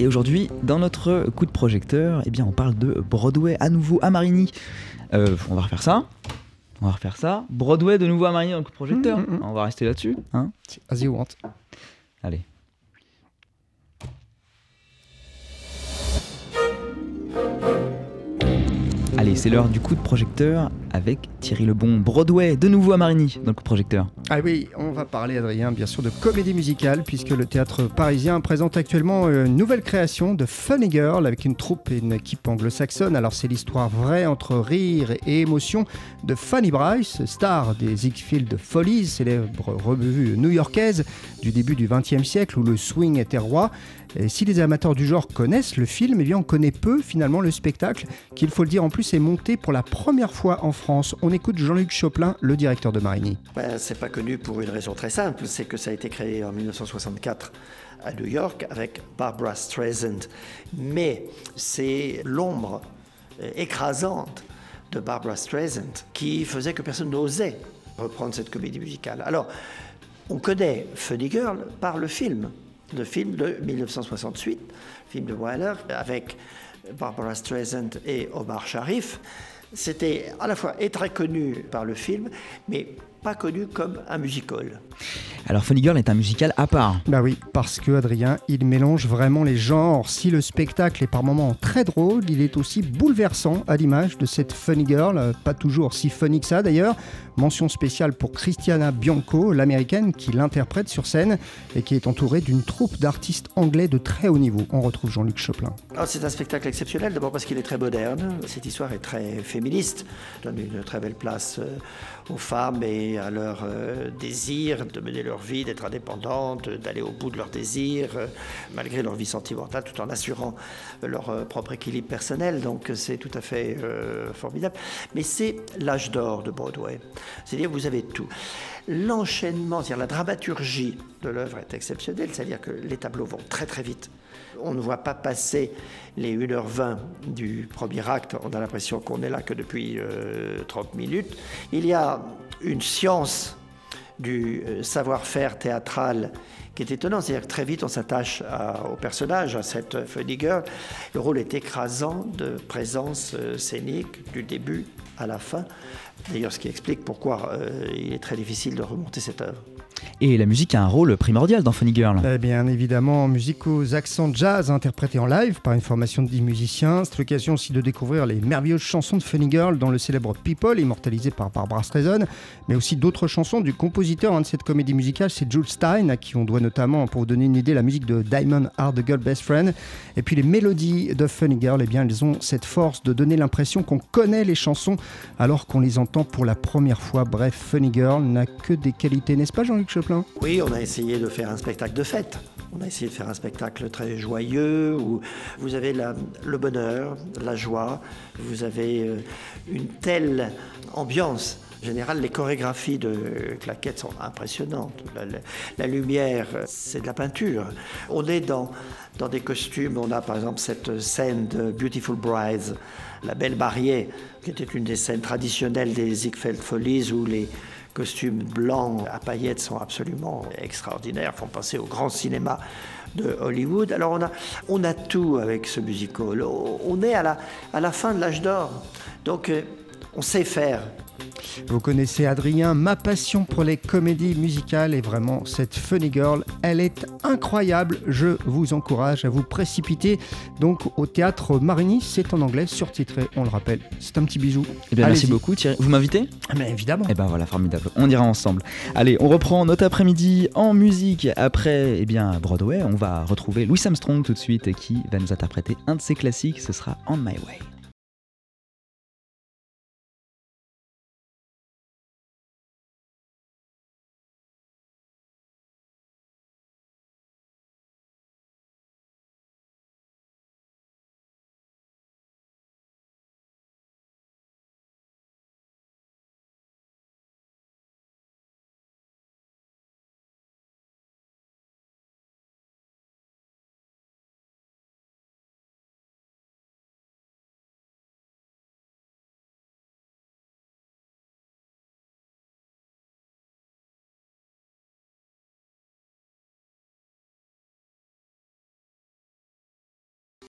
Et aujourd'hui, dans notre coup de projecteur, eh bien, on parle de Broadway à nouveau à Marigny. Euh, on va refaire ça. On va refaire ça. Broadway de nouveau à Marigny dans le coup de projecteur. Mm, mm, mm. On va rester là-dessus. Hein As you want. Allez. Allez, c'est l'heure du coup de projecteur avec Thierry Lebon. Broadway, de nouveau à Marigny, dans le projecteur. Ah oui, on va parler, Adrien, bien sûr, de comédie musicale, puisque le théâtre parisien présente actuellement une nouvelle création de Funny Girl avec une troupe et une équipe anglo-saxonne. Alors, c'est l'histoire vraie entre rire et émotion de Fanny Bryce, star des Ziegfeld Follies, célèbre revue new-yorkaise du début du XXe siècle où le swing était roi. Si les amateurs du genre connaissent le film, eh bien on connaît peu finalement le spectacle, qui il faut le dire en plus est monté pour la première fois en On écoute Jean-Luc Choplin, le directeur de Marigny. C'est pas connu pour une raison très simple, c'est que ça a été créé en 1964 à New York avec Barbara Streisand. Mais c'est l'ombre euh, écrasante de Barbara Streisand qui faisait que personne n'osait reprendre cette comédie musicale. Alors, on connaît Funny Girl par le film, le film de 1968, film de Wyler, avec Barbara Streisand et Omar Sharif. C'était à la fois et très connu par le film, mais pas connu comme un musical. Alors Funny Girl est un musical à part. Bah oui, parce que Adrien, il mélange vraiment les genres. Si le spectacle est par moments très drôle, il est aussi bouleversant à l'image de cette Funny Girl, euh, pas toujours si funny que ça d'ailleurs. Mention spéciale pour Christiana Bianco, l'américaine, qui l'interprète sur scène et qui est entourée d'une troupe d'artistes anglais de très haut niveau. On retrouve Jean-Luc Choplin. Alors, C'est un spectacle exceptionnel, d'abord parce qu'il est très moderne. Cette histoire est très féministe, donne une très belle place euh, aux femmes et à leur euh, désir de mener leur vie, d'être indépendantes, d'aller au bout de leurs désirs, euh, malgré leur vie sentimentale, tout en assurant leur euh, propre équilibre personnel. Donc c'est tout à fait formidable. Mais c'est l'âge d'or de Broadway. C'est-à-dire vous avez tout. L'enchaînement, c'est-à-dire la dramaturgie de l'œuvre est exceptionnelle, c'est-à-dire que les tableaux vont très très vite. On ne voit pas passer les 1h20 du premier acte, on a l'impression qu'on est là que depuis euh, 30 minutes. Il y a une science du euh, savoir-faire théâtral qui est étonnant, c'est-à-dire que très vite on s'attache au personnage, à cette funny girl. Le rôle est écrasant de présence euh, scénique du début à la fin. D'ailleurs, ce qui explique pourquoi euh, il est très difficile de remonter cette œuvre. Et la musique a un rôle primordial dans Funny Girl. Eh bien évidemment, musique aux accents jazz interprétés en live par une formation de 10 musiciens. C'est l'occasion aussi de découvrir les merveilleuses chansons de Funny Girl dans le célèbre People, immortalisé par Barbara Streisand, mais aussi d'autres chansons du compositeur de cette comédie musicale, c'est Jules Stein, à qui on doit notamment, pour vous donner une idée, la musique de Diamond Are the Girl Best Friend. Et puis les mélodies de Funny Girl, eh bien elles ont cette force de donner l'impression qu'on connaît les chansons alors qu'on les entend pour la première fois. Bref, Funny Girl n'a que des qualités, n'est-ce pas Jean-Luc Oui, on a essayé de faire un spectacle de fête. On a essayé de faire un spectacle très joyeux où vous avez le bonheur, la joie, vous avez euh, une telle ambiance. En général, les chorégraphies de claquettes sont impressionnantes. La, lumière, c'est de la peinture. On est dans, dans des costumes. On a par exemple cette scène de Beautiful Brides, la belle mariée, qui était une des scènes traditionnelles des Ziegfeld Follies où les costumes blancs à paillettes sont absolument extraordinaires, font penser au grand cinéma de Hollywood. Alors on a, on a tout avec ce musical. On est à la, à la fin de l'âge d'or. Donc euh, on sait faire. Vous connaissez Adrien, ma passion pour les comédies musicales est vraiment cette Funny Girl. Elle est incroyable. Je vous encourage à vous précipiter donc au théâtre Marigny. C'est en anglais, surtitré, on le rappelle. C'est un petit bisou. Eh bien, merci beaucoup Thierry. Vous m'invitez? Mais évidemment. Eh ben voilà, formidable. On ira ensemble. Allez, on reprend notre après-midi en musique. Après, eh bien, Broadway, on va retrouver Louis Armstrong tout de suite qui va nous interpréter un de ses classiques. Ce sera On My Way.